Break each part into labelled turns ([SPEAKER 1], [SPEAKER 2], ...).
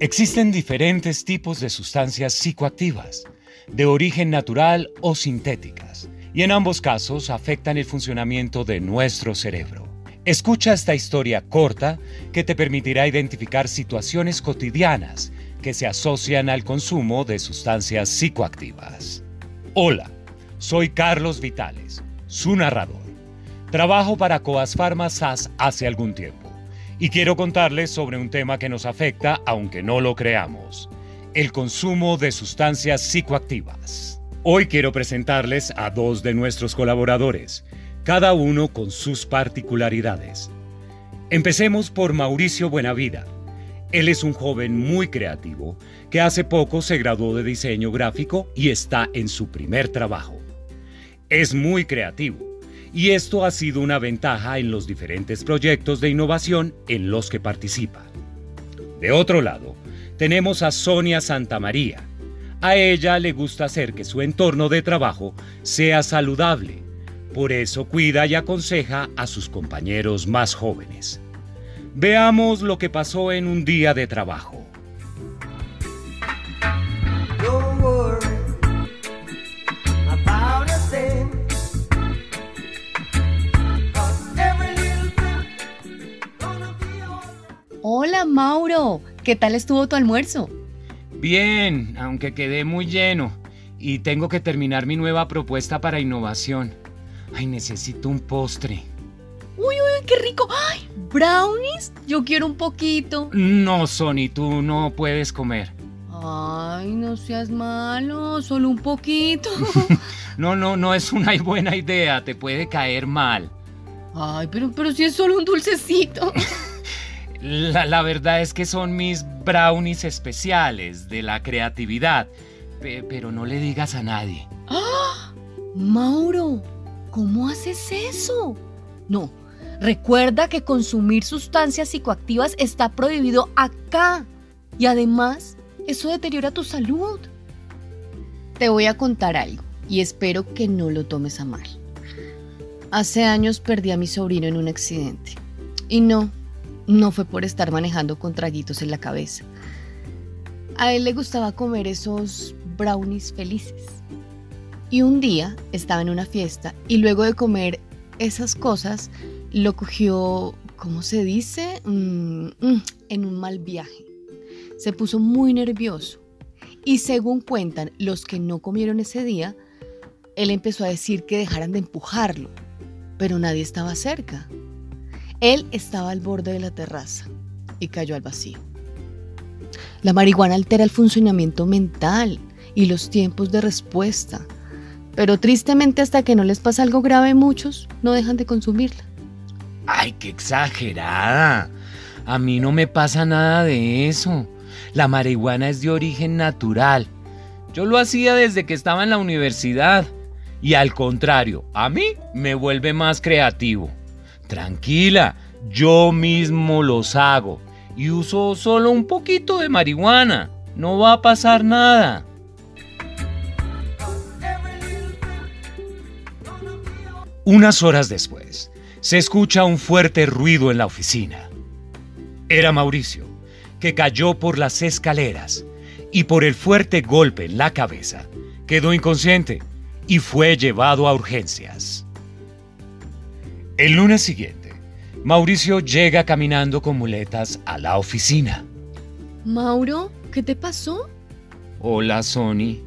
[SPEAKER 1] Existen diferentes tipos de sustancias psicoactivas, de origen natural o sintéticas, y en ambos casos afectan el funcionamiento de nuestro cerebro. Escucha esta historia corta que te permitirá identificar situaciones cotidianas que se asocian al consumo de sustancias psicoactivas. Hola, soy Carlos Vitales, su narrador. Trabajo para Coas Pharma SAS hace algún tiempo y quiero contarles sobre un tema que nos afecta aunque no lo creamos, el consumo de sustancias psicoactivas. Hoy quiero presentarles a dos de nuestros colaboradores, cada uno con sus particularidades. Empecemos por Mauricio Buenavida. Él es un joven muy creativo que hace poco se graduó de diseño gráfico y está en su primer trabajo. Es muy creativo y esto ha sido una ventaja en los diferentes proyectos de innovación en los que participa. De otro lado, tenemos a Sonia Santamaría. A ella le gusta hacer que su entorno de trabajo sea saludable, por eso cuida y aconseja a sus compañeros más jóvenes. Veamos lo que pasó en un día de trabajo.
[SPEAKER 2] Hola Mauro, ¿qué tal estuvo tu almuerzo?
[SPEAKER 3] Bien, aunque quedé muy lleno y tengo que terminar mi nueva propuesta para innovación. Ay, necesito un postre.
[SPEAKER 2] Uy, uy, qué rico. Ay, brownies. Yo quiero un poquito.
[SPEAKER 3] No, Sony, tú no puedes comer.
[SPEAKER 2] Ay, no seas malo, solo un poquito.
[SPEAKER 3] no, no, no es una buena idea, te puede caer mal.
[SPEAKER 2] Ay, pero, pero si es solo un dulcecito.
[SPEAKER 3] La, verdad es que son mis brownies especiales de la creatividad. pero no le digas a nadie.
[SPEAKER 2] ¡Ah! Mauro, ¿cómo haces eso? No, recuerda que consumir sustancias psicoactivas está prohibido acá. Y además, eso deteriora tu salud. Te voy a contar algo y espero que no lo tomes a mal. Hace años perdí a mi sobrino en un accidente. Y no, no fue por estar manejando con traguitos en la cabeza. A él le gustaba comer esos brownies felices. Y un día estaba en una fiesta y luego de comer esas cosas lo cogió, ¿cómo se dice? Mm, mm, en un mal viaje. Se puso muy nervioso y según cuentan los que no comieron ese día, él empezó a decir que dejaran de empujarlo, pero nadie estaba cerca. Él estaba al borde de la terraza y cayó al vacío. La marihuana altera el funcionamiento mental y los tiempos de respuesta, pero tristemente hasta que no les pasa algo grave muchos no dejan de consumirla.
[SPEAKER 3] ¡Ay, qué exagerada! A mí no me pasa nada de eso. La marihuana es de origen natural. Yo lo hacía desde que estaba en la universidad. Y al contrario, a mí me vuelve más creativo. Tranquila, yo mismo los hago y uso solo un poquito de marihuana. No va a pasar nada.
[SPEAKER 1] Unas horas después, se escucha un fuerte ruido en la oficina. Era Mauricio, que cayó por las escaleras y por el fuerte golpe en la cabeza, quedó inconsciente y fue llevado a urgencias. El lunes siguiente, Mauricio llega caminando con muletas a la oficina.
[SPEAKER 2] Mauro, ¿qué te pasó?
[SPEAKER 3] Hola, Sony.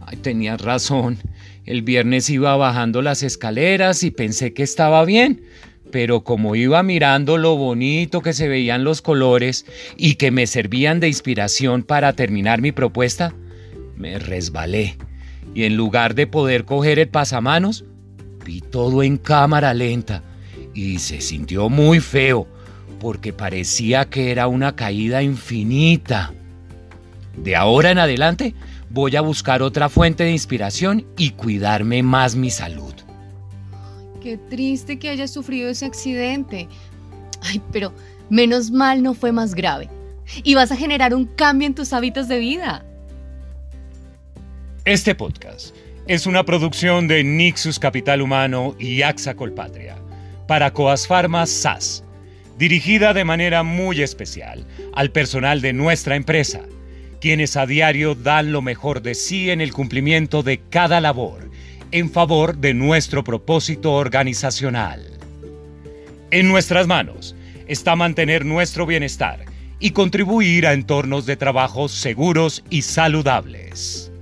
[SPEAKER 3] Ay, tenías razón. El viernes iba bajando las escaleras y pensé que estaba bien, pero como iba mirando lo bonito que se veían los colores y que me servían de inspiración para terminar mi propuesta, me resbalé y en lugar de poder coger el pasamanos, Vi todo en cámara lenta y se sintió muy feo porque parecía que era una caída infinita. De ahora en adelante voy a buscar otra fuente de inspiración y cuidarme más mi salud.
[SPEAKER 2] Qué triste que hayas sufrido ese accidente. Ay, pero menos mal no fue más grave. Y vas a generar un cambio en tus hábitos de vida.
[SPEAKER 1] Este podcast es una producción de Nixus Capital Humano y AXA Colpatria para Coas Pharma SAS. dirigida de manera muy especial al personal de nuestra empresa, quienes a diario dan lo mejor de sí en el cumplimiento de cada labor en favor de nuestro propósito organizacional. En nuestras manos está mantener nuestro bienestar y contribuir a entornos de trabajo seguros y saludables.